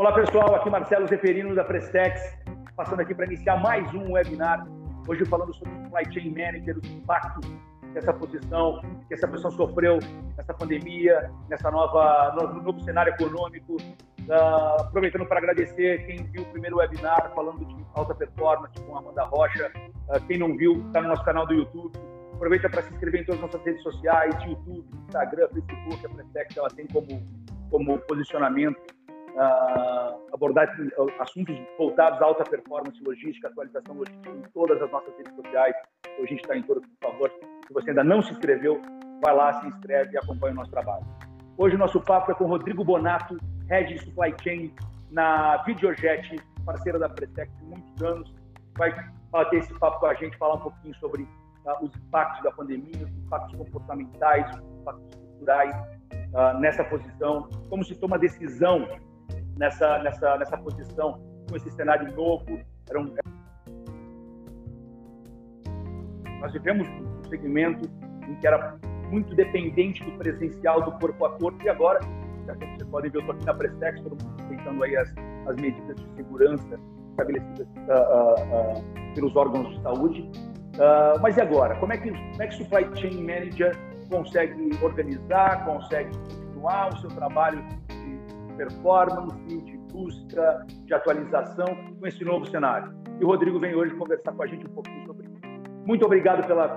Olá pessoal, aqui Marcelo Zeferino da Prestex, passando aqui para iniciar mais um webinar. Hoje falando sobre o Supply Chain Manager, os impactos dessa posição, que essa posição sofreu nessa pandemia, nessa nova no novo cenário econômico. Uh, aproveitando para agradecer quem viu o primeiro webinar falando de alta performance com Amanda Rocha. Uh, quem não viu, está no nosso canal do YouTube. Aproveita para se inscrever em todas as nossas redes sociais, YouTube, Instagram, Facebook. A Prestex ela tem como, como posicionamento uh, abordar assuntos voltados à alta performance logística, atualização logística em todas as nossas redes sociais. Hoje a gente está em todas, por favor. Se você ainda não se inscreveu, vai lá, se inscreve e acompanha o nosso trabalho. Hoje o nosso papo é com Rodrigo Bonato, Head de Supply Chain na Videojet, parceira da Pretec de muitos anos. Vai bater esse papo com a gente, falar um pouquinho sobre uh, os impactos da pandemia, os impactos comportamentais, os impactos estruturais uh, nessa posição, como se toma decisão nessa, nessa, nessa posição, com esse cenário novo. Era um... Nós vivemos um segmento em que era muito dependente do presencial, do corpo a corpo, e agora, vocês podem ver, eu estou aqui na Prestex, todo mundo respeitando aí as, as medidas de segurança estabelecidas uh, uh, uh, pelos órgãos de saúde. mas e agora? Como é que como é que o Supply Chain Manager consegue organizar, consegue continuar o seu trabalho performance, de busca, de atualização com esse novo cenário. E o Rodrigo vem hoje conversar com a gente um pouquinho sobre isso. Muito obrigado pela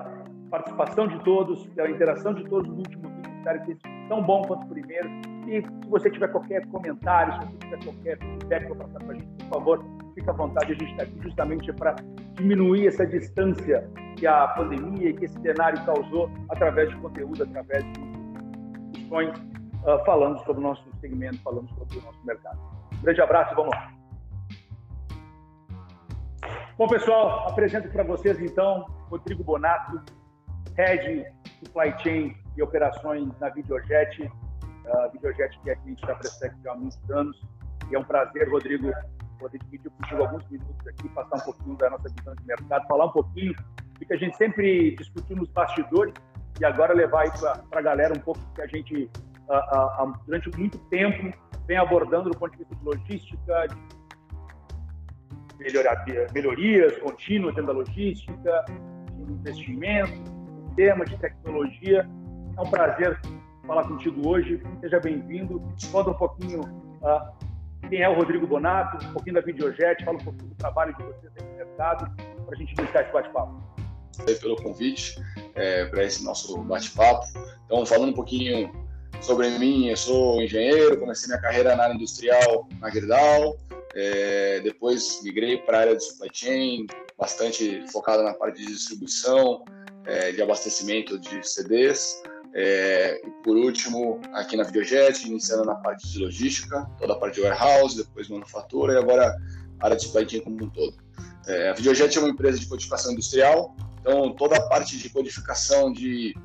participação de todos, pela interação de todos no último vídeo. Espero que seja tão bom quanto o primeiro. E se você tiver qualquer comentário, se você tiver qualquer feedback para passar para a gente, por favor, fique à vontade. A gente está aqui justamente para diminuir essa distância que a pandemia e que esse cenário causou através de conteúdo, através de discussões uh, falando sobre o nosso segmento, falando sobre o nosso mercado. Um grande abraço e vamos lá. Bom, pessoal, apresento para vocês então Rodrigo Bonato, Head Supply Chain e Operações na Videojet. Uh, Videojet que é cliente da Prestec há muitos anos. E é um prazer, Rodrigo, poder dividir contigo alguns minutos aqui, passar um pouquinho da nossa visão de mercado, falar um pouquinho do que a gente sempre discutiu nos bastidores e agora levar aí para a galera um pouco que a gente durante muito tempo vem abordando do ponto de vista de logística, de melhoria, melhorias contínuas dentro da logística, de investimento, de tema, de tecnologia. É um prazer falar contigo hoje. Seja bem-vindo. Conta um pouquinho uh, quem é o Rodrigo Bonato, um pouquinho da Videojet, fala um pouquinho do trabalho de vocês no mercado, para a gente iniciar esse bate-papo. Pelo convite é, para esse nosso bate-papo. Então, falando um pouquinho sobre mim, eu sou engenheiro, comecei minha carreira na área industrial na Gerdau, é, depois migrei para a área de supply chain, bastante focada na parte de distribuição, é, de abastecimento de CDs. É, e por último, aqui na Videojet, iniciando na parte de logística, toda a parte de warehouse, depois manufatura e agora área de supply chain como um todo. É, a Videojet é uma empresa de codificação industrial, então toda a parte de codificação de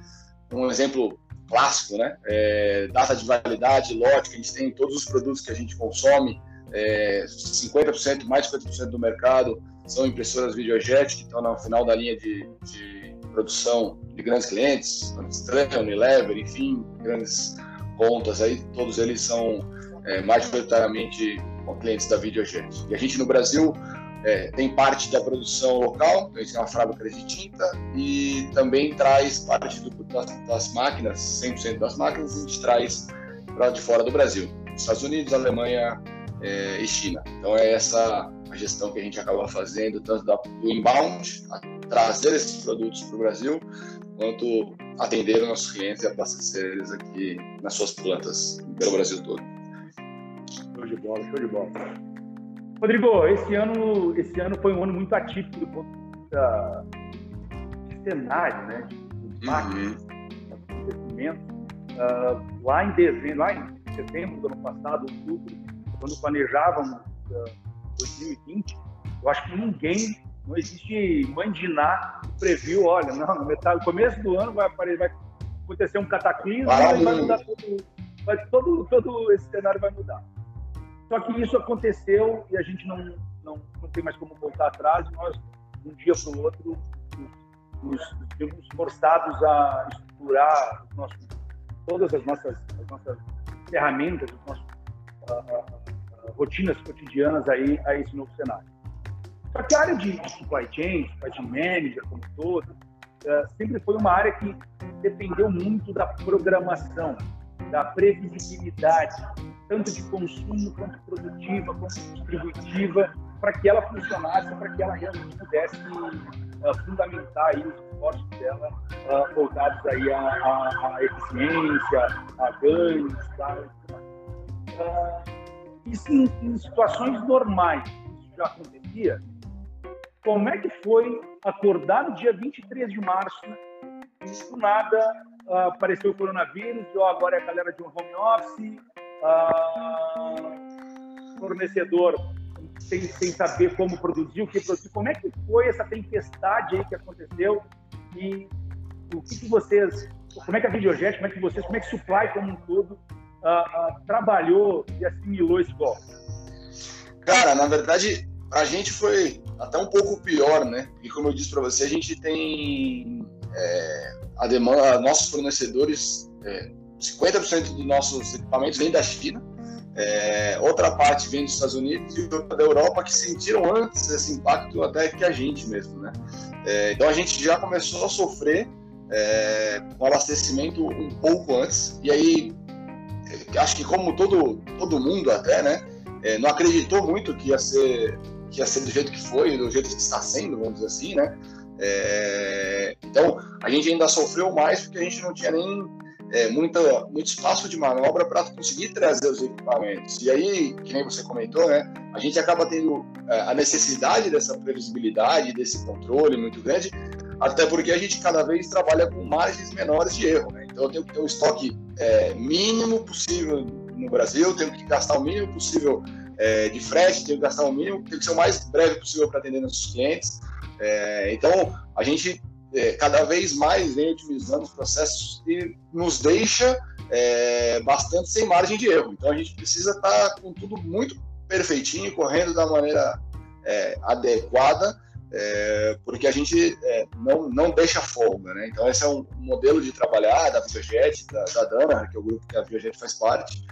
um exemplo clássico, né? É, data de validade, lote, que a gente tem em todos os produtos que a gente consome, é, 50%, mais de 50% do mercado são impressoras Videojet, que estão no final da linha de, de produção de grandes clientes, Nestlé, Unilever, enfim, grandes pontas aí, todos eles são é, majoritariamente clientes da Videojet. E a gente no Brasil é, tem parte da produção local, então gente tem uma fábrica de tinta e também traz parte do, das, das, máquinas, 100% das máquinas, a gente traz para de fora do Brasil, Estados Unidos, Alemanha é, e China. Então é essa a gestão que a gente acaba fazendo, tanto da, do inbound, trazer esses produtos para o Brasil, quanto atender os nossos clientes e abastecer eles aqui nas suas plantas pelo Brasil todo. Show de bola, show de bola. Rodrigo, esse ano, esse ano foi um ano muito atípico do ponto de vista de cenário, né? De máquinas, uhum. acontecimentos. Uh, lá em dezembro, lá em setembro do ano passado, outubro, quando planejávamos uh, 2020, eu acho que ninguém, não existe Ná que previu, olha, não, no, metade, no começo do ano vai, aparecer, vai acontecer um cataclismo e vai mudar tudo, vai, todo, todo esse cenário vai mudar. Só que isso aconteceu e a gente não, não, não tem mais como voltar atrás. Nós, de um dia para o outro, nos, vimos forçados a estruturar todas as nossas, as nossas ferramentas, os nossos uh, uh, rotinas cotidianas aí a esse novo cenário. Só que a área de, de supply chain, supply chain manager como todo, uh, sempre foi uma área que dependeu muito da programação, da previsibilidade, tanto de consumo quanto produtiva, quanto distributiva, para que ela funcionasse, para que ela realmente pudesse uh, fundamentar aí os esforços dela uh, voltados aí à, à, à, eficiência, a ganhos, tá? uh, isso em, em situações normais, isso já acontecia, como é que foi acordar no dia 23 de março e do nada uh, apareceu o coronavírus, ou agora é a galera de um home office, uh, fornecedor sem, sem saber como produzir, o que produzir. Como é que foi essa tempestade aí que aconteceu e o que, que vocês, como é que a Videojet, como é que vocês, como é que o Supply como um todo uh, trabalhou e assimilou esse golpe? Cara, na verdade, a gente foi até um pouco pior, né? E como eu disse para você, a gente tem é, a demanda, nossos fornecedores, é, 50% dos nossos equipamentos vem da China, é, outra parte vem dos Estados Unidos e outra da Europa que sentiram antes esse impacto até que a gente mesmo, né? É, então a gente já começou a sofrer é, com abastecimento um pouco antes e aí é, acho que como todo todo mundo até, né? Não acreditou muito que ia ser que ia ser do jeito que foi, do jeito que está sendo, vamos dizer assim, né? É, então, a gente ainda sofreu mais porque a gente não tinha nem é, muita, muito espaço de manobra para conseguir trazer os equipamentos. E aí, que nem você comentou, né, a gente acaba tendo é, a necessidade dessa previsibilidade, desse controle muito grande, até porque a gente cada vez trabalha com margens menores de erro. Né? Então, eu tenho que ter um estoque é, mínimo possível no Brasil, tenho que gastar o mínimo possível é, de frete, tenho que gastar o mínimo, tenho que ser o mais breve possível para atender nossos clientes. É, então, a gente é, cada vez mais vem otimizando os processos e nos deixa é, bastante sem margem de erro. Então, a gente precisa estar tá com tudo muito perfeitinho, correndo da maneira é, adequada, é, porque a gente é, não, não deixa folga. Né? Então, esse é um modelo de trabalhar da Biojet, da, da Dana, que é o grupo que a Biojet faz parte.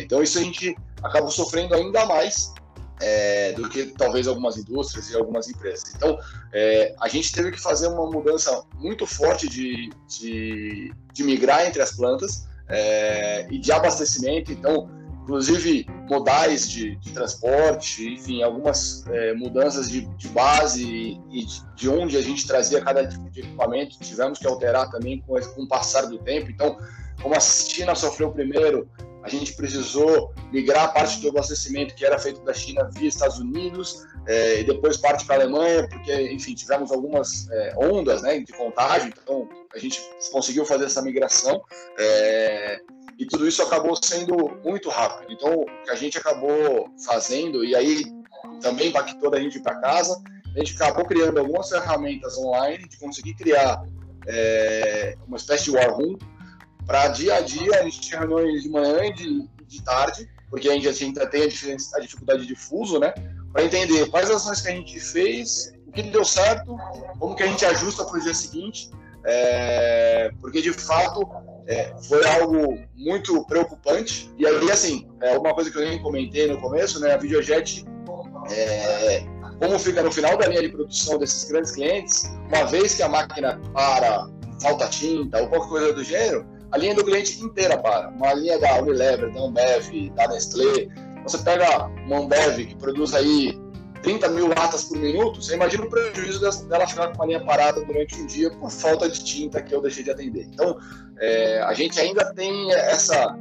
Então, isso a gente acaba sofrendo ainda mais é, do que talvez algumas indústrias e algumas empresas. Então, é, a gente teve que fazer uma mudança muito forte de, de, de migrar entre as plantas é, e de abastecimento. Então, inclusive modais de, de transporte, enfim, algumas é, mudanças de, de, base e de onde a gente trazia cada tipo de equipamento. Tivemos que alterar também com, com o passar do tempo. Então, como a China sofreu primeiro, a gente precisou migrar parte do abastecimento que era feito da China via Estados Unidos é, e depois parte para a Alemanha, porque, enfim, tivemos algumas é, ondas né, de contágio, então a gente conseguiu fazer essa migração é, e tudo isso acabou sendo muito rápido. Então, o que a gente acabou fazendo, e aí também impactou a gente para casa, a gente acabou criando algumas ferramentas online de conseguir criar uma espécie de war room para dia a dia, a gente tinha reuniões de manhã e de, de tarde, porque a gente ainda tem a, a dificuldade de fuso, né? Para entender quais ações que a gente fez, o que deu certo, como que a gente ajusta para o dia seguinte, é, porque de fato é, foi algo muito preocupante. E aí, assim, é uma coisa que eu nem comentei no começo, né? A Videojet, é, como fica no final da linha de produção desses grandes clientes, uma vez que a máquina para, falta tinta ou qualquer coisa do gênero, a linha do cliente inteira para. Uma linha da Unilever, da Ambev, da Nestlé. Você pega uma Ambev que produz aí 30 mil latas por minuto, você imagina o prejuízo dela ficar com uma linha parada durante um dia por falta de tinta que eu deixei de atender. Então, é, a gente ainda tem essa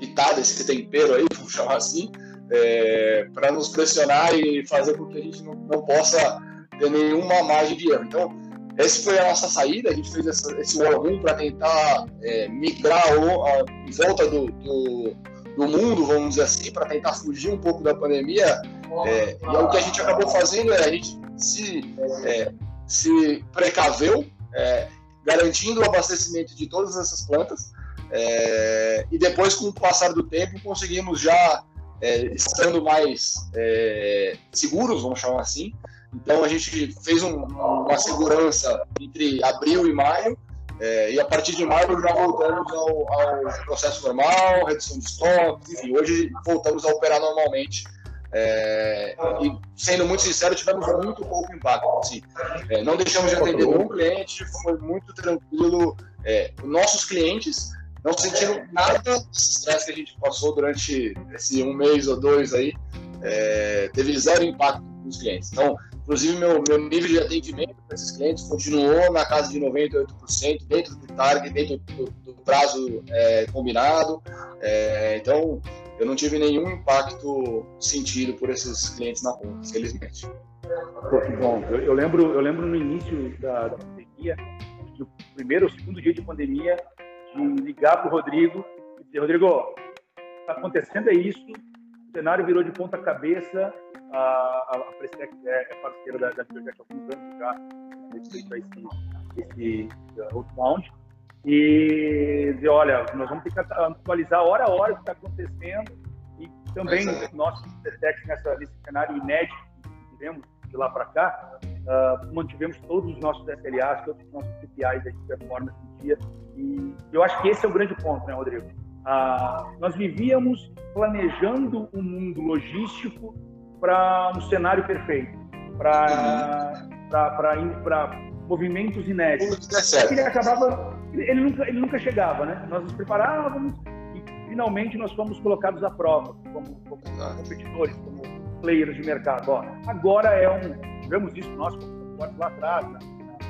pitada, esse tempero aí, vamos chamar assim, é, para nos pressionar e fazer com que a gente não, não possa ter nenhuma margem de erro. Então, essa foi a nossa saída, a gente fez essa, esse Room para tentar é, migrar a, em volta do, do, do, mundo, vamos dizer assim, para tentar fugir um pouco da pandemia. É, e o que a gente acabou fazendo é a gente se, é, se precaveu, é, garantindo o abastecimento de todas essas plantas. É, e depois, com o passar do tempo, conseguimos já, é, estando mais seguros, vamos chamar assim, então a gente fez um, uma segurança entre abril e maio É, e a partir de maio já voltamos ao, ao, processo normal, redução de estoque, enfim, hoje voltamos a operar normalmente. É, e sendo muito sincero, tivemos muito pouco impacto. Assim, é, não deixamos de atender nenhum cliente, foi muito tranquilo. Nossos clientes não sentiram nada do estresse que a gente passou durante esse um mês ou dois aí, teve zero impacto nos clientes. Então, inclusive, meu, meu nível de atendimento para esses clientes continuou na casa de 98%, dentro do target, dentro do, do prazo é, combinado. É, então, eu não tive nenhum impacto sentido por esses clientes na conta, felizmente. Bom. Eu, eu, lembro, eu lembro no início da, da pandemia, no primeiro ou segundo dia de pandemia, de ligar para o Rodrigo e dizer, Rodrigo, está acontecendo é isso, o cenário virou de ponta cabeça, a, a, a Prestec é, é parceira da, da Biotech há alguns anos já, esse, esse uh, outbound, e dizer, olha, nós vamos ter que atualizar hora a hora o que está acontecendo e também é. nós, Biotech, nessa, nesse cenário inédito que tivemos de lá para cá, uh, mantivemos todos os nossos SLAs, todos os nossos KPIs de performance no dia. E eu acho que esse é o grande ponto, né, Rodrigo? Uh, nós vivíamos planejando um mundo logístico para um cenário perfeito, para movimentos inéditos. Ele acabava, ele nunca, ele nunca chegava, né? Nós nos preparávamos e finalmente nós fomos colocados à prova como, como competidores, como players de mercado. Ó, agora é um. Tivemos isso nós lá atrás, na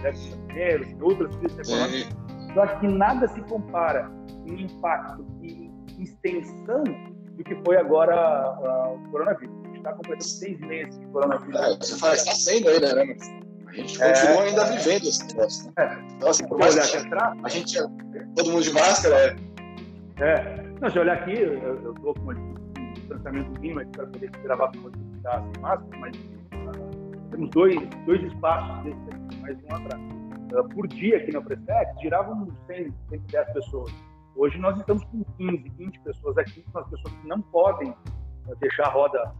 Brasileiros, em outras crises econômicas. Eu acho que nada se compara em impacto e extensão do que foi agora uh, o coronavírus. Está completando seis meses de coronavírus. É, você fala, está sendo ainda, né? A gente é, continua ainda é, vivendo esse negócio. Né? É. Então, assim, por mais que a gente, todo mundo de máscara, é. É. Não, se olhar aqui, eu estou com distanciamento mínimo aqui para poder gravar com ficar sem máscara, mas uh, temos dois, dois espaços desses aqui, mais um atrás. Uh, por dia aqui na Prestec, giravam 100, 110 pessoas. Hoje nós estamos com 15, 20 pessoas aqui, são as pessoas que não podem deixar a roda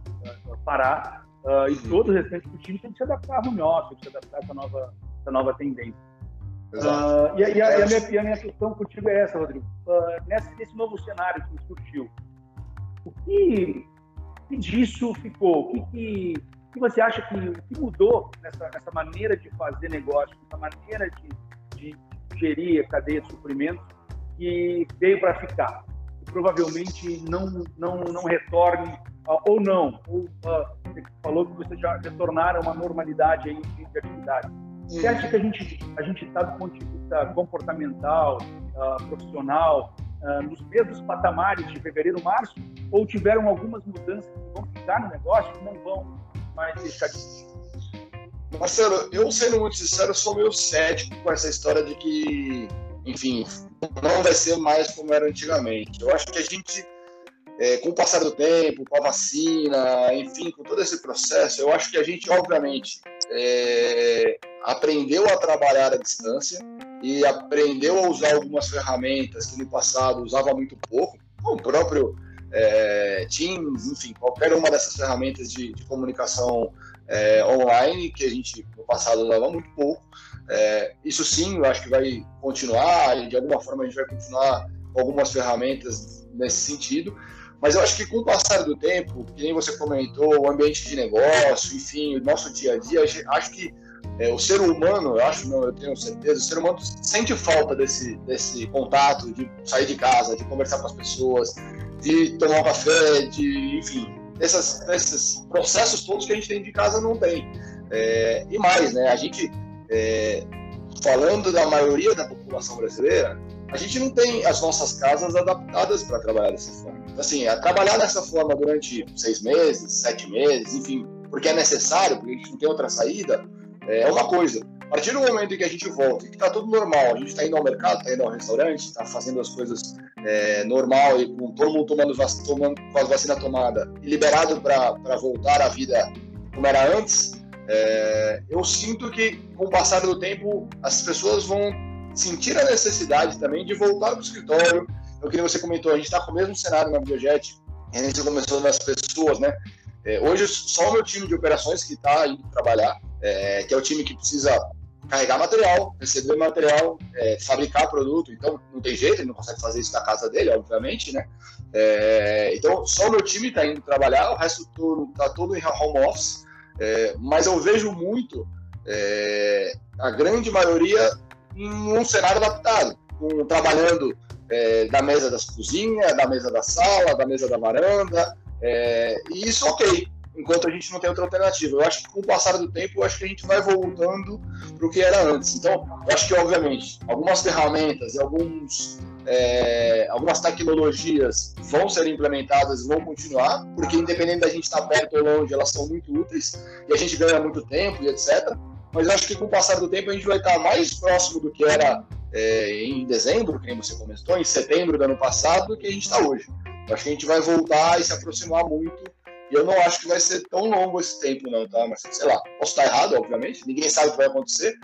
parar, e uhum. todo o restante do time tem que se adaptar ao office, tem que se adaptar a essa nova, nova tendência. Uh, e, a, e, a, e, a minha, e, a, minha, questão contigo é essa, Rodrigo. Uh, nesse, nesse novo cenário que surgiu, o que, que disso ficou? O que, que, que, você acha que, que mudou nessa, nessa maneira de fazer negócio, nessa maneira de, de gerir a cadeia de suprimentos que veio para ficar? Provavelmente não, não, não retorne, uh, ou não, ou uh, você falou que você já retornaram a uma normalidade aí de, de atividade. Você acha que a gente a gente está do ponto de vista comportamental, uh, profissional, nos mesmos patamares de fevereiro, março, ou tiveram algumas mudanças que vão ficar no negócio que não vão mais deixar de Marcelo, eu sendo muito sincero, sou meio cético com essa história de que, enfim, não vai ser mais como era antigamente. Eu acho que a gente, é, com o passar do tempo, com a vacina, enfim, com todo esse processo, eu acho que a gente, obviamente, é, aprendeu a trabalhar à distância, e aprendeu a usar algumas ferramentas que no passado usava muito pouco, o próprio é, Teams, enfim, qualquer uma dessas ferramentas de, de comunicação é, online que a gente no passado usava muito pouco. É, isso sim, eu acho que vai continuar e de alguma forma a gente vai continuar com algumas ferramentas nesse sentido. Mas eu acho que com o passar do tempo, que nem você comentou, o ambiente de negócio, enfim, o nosso dia a dia, acho que é, o ser humano, eu acho, não, eu tenho certeza, o ser humano sente falta desse, desse contato, de sair de casa, de conversar com as pessoas, de tomar um café, de, enfim, esses, esses processos todos que a gente tem de casa não tem. É, e mais, né, a gente, é, falando da maioria da população brasileira, a gente não tem as nossas casas adaptadas para trabalhar dessa forma. Assim, trabalhar dessa forma durante seis meses, sete meses, enfim, porque é necessário, porque a gente não tem outra saída, é uma coisa. A partir do momento em que a gente volta e que está tudo normal, a gente está indo ao mercado, está indo ao restaurante, está fazendo as coisas é, normal e com todo mundo tomando, tomando com as vacinas tomadas e liberado para voltar à vida como era antes, é, eu sinto que com o passar do tempo as pessoas vão sentir a necessidade também de voltar para o escritório. Eu que você comentou, a gente está com o mesmo cenário na Biojet, a gente começou nas pessoas, né? É, hoje só o meu time de operações que está indo trabalhar, é, que é o time que precisa carregar material, receber material, é, fabricar produto. Então, não tem jeito, ele não consegue fazer isso na casa dele, obviamente, né? É, então, só o meu time está indo trabalhar, o resto está todo em home office. É, mas eu vejo muito é, a grande maioria em um cenário adaptado, com, trabalhando é, da mesa das cozinhas, da mesa da sala, da mesa da varanda, é, e isso ok enquanto a gente não tem outra alternativa. Eu acho que com o passar do tempo, eu acho que a gente vai voltando para o que era antes. Então, eu acho que, obviamente, algumas ferramentas alguns, é, algumas tecnologias vão ser implementadas vão continuar, porque independente da gente estar perto ou longe, elas são muito úteis e a gente ganha muito tempo e etc. Mas eu acho que com o passar do tempo a gente vai estar mais próximo do que era é, em dezembro, que você comentou, em setembro do ano passado, do que a gente está hoje. Eu acho que a gente vai voltar e se aproximar muito e eu não acho que vai ser tão longo esse tempo, não, tá? Mas sei lá, posso estar errado, obviamente, ninguém sabe o que vai acontecer,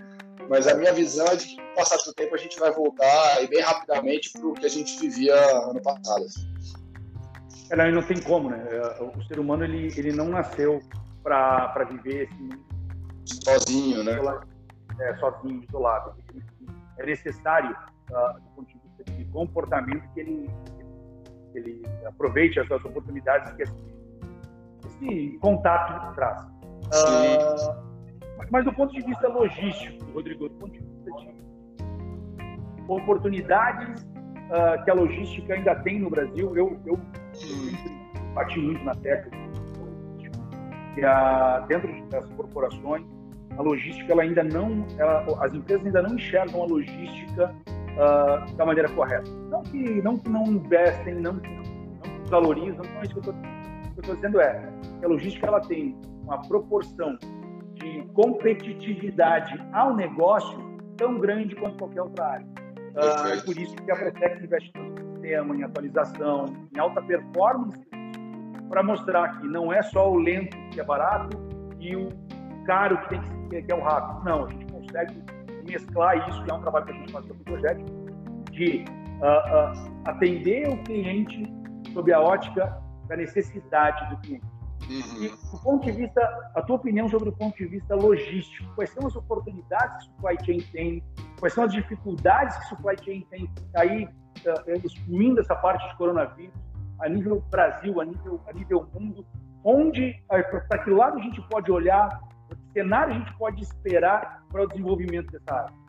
mas a minha visão é de que com o passar do tempo a gente vai voltar e bem rapidamente para o que a gente vivia ano passado. Assim. É, não, não tem como, né? É, o ser humano ele, ele não nasceu para viver esse sozinho, né? É, sozinho, isolado. É necessário, uh, do ponto de vista de comportamento, que ele, ele aproveite as suas oportunidades que esse contato traz. Uh, mas do ponto de vista logístico, Rodrigo, do ponto de vista de oportunidades uh, que a logística ainda tem no Brasil, eu, eu bati muito na tecla. Que a, dentro das corporações a logística ela ainda não ela, as empresas ainda não enxergam a logística uh, da maneira correta. Não que não que não investem não que não, não valorizam não é isso que que eu estou dizendo é que a logística ela tem uma proporção de competitividade ao negócio tão grande quanto qualquer outra área. Uh, por isso que a Pretex investe no sistema, em atualização, em alta performance, para mostrar que não é só o lento que é barato e o caro que, tem que, que é o rápido. Não, a gente consegue mesclar isso, que é um trabalho que a gente faz no projeto, de uh, uh, atender o cliente sob a ótica da necessidade do cliente. Uhum. E, do ponto de vista, a tua opinião sobre o ponto de vista logístico, quais são as oportunidades que o supply chain tem, quais são as dificuldades que o supply chain tem aí, uh, excluindo essa parte de coronavírus, a nível Brasil, a nível, a nível mundo, onde, para que lado a gente pode olhar, que cenário a gente pode esperar para o desenvolvimento dessa área?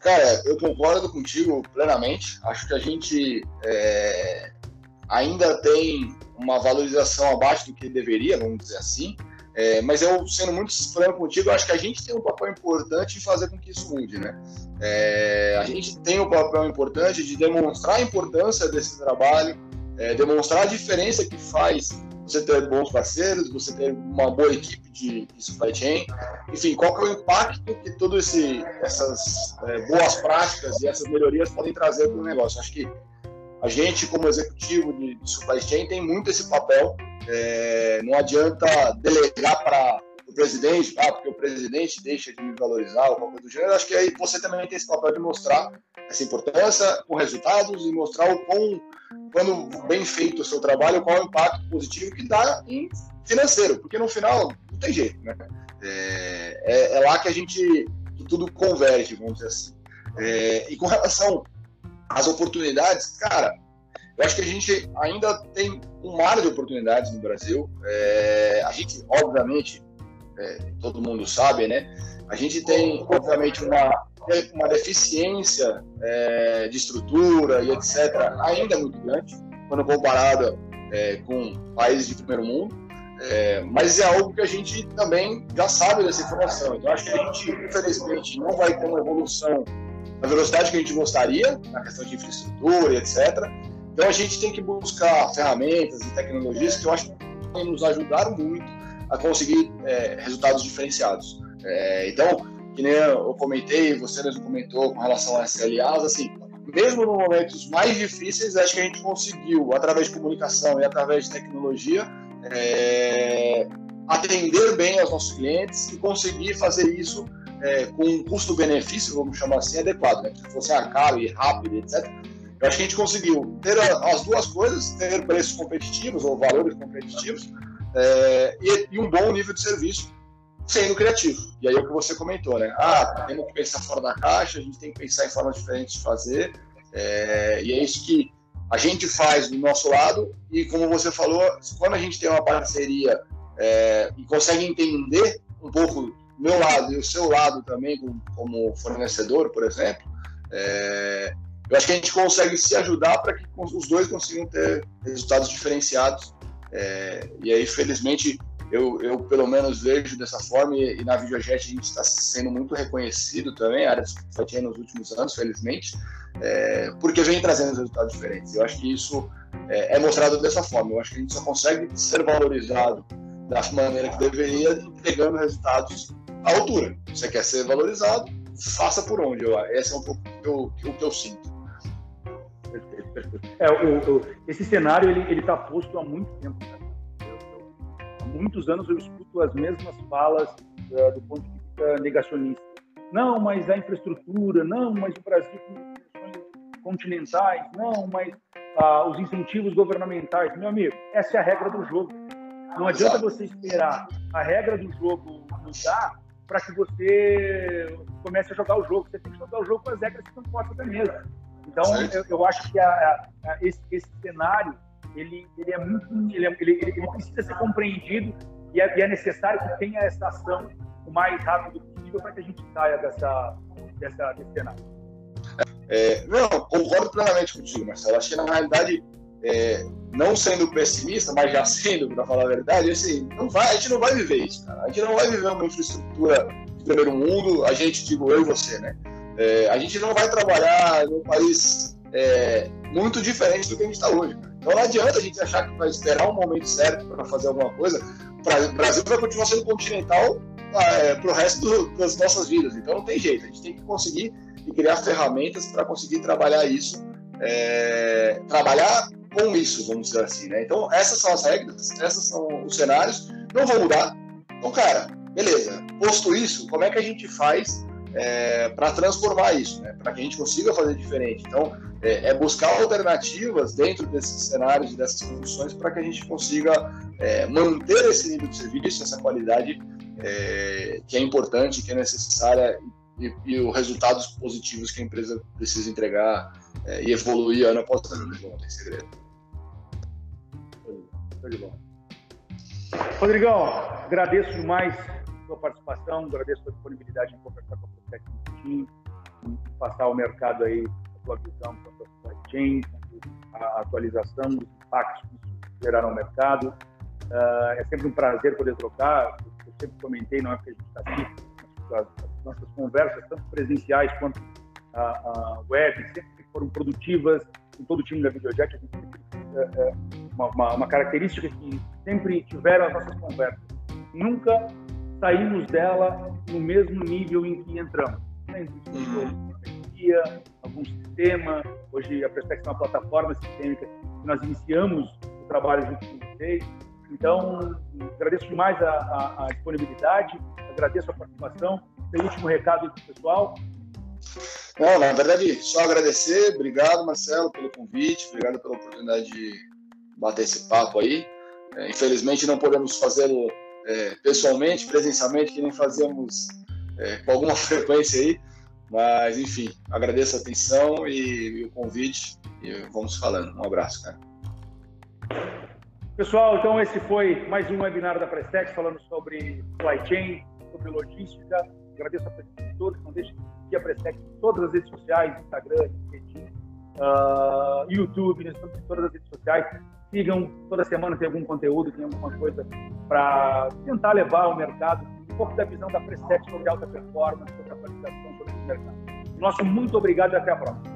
Cara, eu concordo contigo plenamente. Acho que a gente é, ainda tem uma valorização abaixo do que deveria, vamos dizer assim. É, mas eu, sendo muito franco contigo, acho que a gente tem um papel importante em fazer com que isso mude, né? É, a gente tem um papel importante de demonstrar a importância desse trabalho, é, demonstrar a diferença que faz você ter bons parceiros, você ter uma boa equipe de, de supply chain, enfim, qual que é o impacto que todas essas é, boas práticas e essas melhorias podem trazer para o negócio. Acho que a gente, como executivo de, de supply chain, tem muito esse papel. É, não adianta delegar para o presidente, ah, porque o presidente deixa de me valorizar ou qualquer coisa do gênero. Acho que aí você também tem esse papel de mostrar essa importância com resultados e mostrar o quão, quando bem feito o seu trabalho, qual é o impacto positivo que dá em financeiro, porque no final não tem jeito, né? É, é, é lá que a gente que tudo converge, vamos dizer assim. É, e com relação as oportunidades, cara, eu acho que a gente ainda tem um mar de oportunidades no Brasil. É, a gente, obviamente, é, todo mundo sabe, né? A gente tem, obviamente, uma, uma deficiência é, de estrutura e etc. ainda muito grande, quando comparada é, com países de primeiro mundo. É, mas é algo que a gente também já sabe dessa informação. Então, acho que a gente, infelizmente, não vai ter uma evolução na velocidade que a gente gostaria, na questão de infraestrutura etc. Então a gente tem que buscar ferramentas e tecnologias que eu acho que nos ajudar muito a conseguir é, resultados diferenciados. É, então, que nem eu comentei, você mesmo comentou com relação a SLAs, assim, mesmo nos momentos mais difíceis, acho que a gente conseguiu, através de comunicação e através de tecnologia, é, atender bem aos nossos clientes e conseguir fazer isso é, com um custo-benefício, vamos chamar assim, adequado, né? Se fosse ah, caro e rápido, etc. Eu acho que a gente conseguiu ter as duas coisas, ter preços competitivos ou valores competitivos é, e, e, um bom nível de serviço sendo criativo. E aí é o que você comentou, né? Ah, temos que pensar fora da caixa, a gente tem que pensar em formas diferentes de fazer. É, e é isso que a gente faz do nosso lado. E como você falou, quando a gente tem uma parceria é, e consegue entender um pouco meu lado e o seu lado também, como, fornecedor, por exemplo, é, eu acho que a gente consegue se ajudar para que os dois consigam ter resultados diferenciados. É, e aí, felizmente, eu, eu pelo menos vejo dessa forma e, e na Videojet a gente está sendo muito reconhecido também, a área de supply nos últimos anos, felizmente, é, porque vem trazendo resultados diferentes. Eu acho que isso é, é, mostrado dessa forma. Eu acho que a gente só consegue ser valorizado da maneira que deveria, entregando resultados à altura. Você quer ser valorizado, faça por onde. Eu, esse é um pouco o que eu, eu sinto. Perfeito, perfeito. É, o, o, esse cenário ele está posto há muito tempo. Né? há muitos anos eu escuto as mesmas falas uh, do ponto de vista negacionista. Não, mas a infraestrutura, não, mas o Brasil com continentais, não, mas uh, os incentivos governamentais. Meu amigo, essa é a regra do jogo. Não adianta você esperar a regra do jogo mudar para que você comece a jogar o jogo. Você tem que jogar o jogo com as regras que estão postas da mesa. Então, eu, eu, acho que a, a, esse, esse cenário ele, ele é muito, ele, é, ele, ele, precisa ser compreendido e é, e é, necessário que tenha essa ação o mais rápido possível para que a gente saia dessa, dessa, desse cenário. É, não, concordo plenamente contigo, Marcelo. Acho que na realidade, é, não sendo pessimista, mas já sendo, para falar a verdade, assim, não vai, a gente não vai viver isso, cara. A gente não vai viver uma infraestrutura de primeiro mundo, a gente, digo eu e você, né? É, a gente não vai trabalhar num país é, muito diferente do que a gente está hoje. Então não adianta a gente achar que vai esperar um momento certo para fazer alguma coisa. O Brasil vai continuar sendo continental é, para o resto do, das nossas vidas. Então não tem jeito. A gente tem que conseguir criar ferramentas para conseguir trabalhar isso, é, trabalhar com isso, vamos dizer assim. Né? Então essas são as regras, esses são os cenários. Não vão mudar. Então, cara, beleza. Posto isso, como é que a gente faz é, para transformar isso, né? para que a gente consiga fazer diferente. Então, é, é, buscar alternativas dentro desses cenários e dessas condições para que a gente consiga é, manter esse nível de serviço, essa qualidade é, que é importante, que é necessária e, e, os resultados positivos que a empresa precisa entregar é, e evoluir ano após ano. Né? Não tem segredo. Rodrigão, agradeço demais a sua participação, agradeço a sua disponibilidade em conversar com você aqui um pouquinho, passar ao mercado aí a sua visão quanto à supply chain, a atualização dos impactos que isso gerará no mercado. Uh, é sempre um prazer poder trocar. Eu sempre comentei na época que a gente está aqui, as, as nossas conversas, tanto presenciais quanto a, a, web, sempre foram produtivas em todo o time da Videojet. A gente sempre, uh, uma, uma, uma característica que sempre tiveram as nossas conversas. Nunca saímos dela no mesmo nível em que entramos. Sempre uhum tecnologia, algum sistema. Hoje a Perspectiva é uma plataforma sistêmica que nós iniciamos o trabalho junto com vocês. Então, agradeço demais a, a, a disponibilidade, agradeço a participação. Tem último recado para o pessoal? Não, na verdade, só agradecer. Obrigado, Marcelo, pelo convite. Obrigado pela oportunidade de bater esse papo aí. É, infelizmente, não podemos fazê-lo é, pessoalmente, presencialmente, que nem fazíamos é, com alguma frequência aí. Mas, enfim, agradeço a atenção e, e o convite e vamos falando. Um abraço, cara. Pessoal, então esse foi mais um webinar da Prestex falando sobre supply chain, sobre logística. Agradeço a presença de todos. Não deixe de seguir a Prestex em todas as redes sociais, Instagram, LinkedIn, uh, YouTube, nós estamos em todas as redes sociais. Sigam, toda semana tem algum conteúdo, tem alguma coisa para tentar levar ao mercado um pouco da visão da Prestex sobre alta performance, sobre a qualificação, sobre o mercado. Nosso muito obrigado e até a próxima.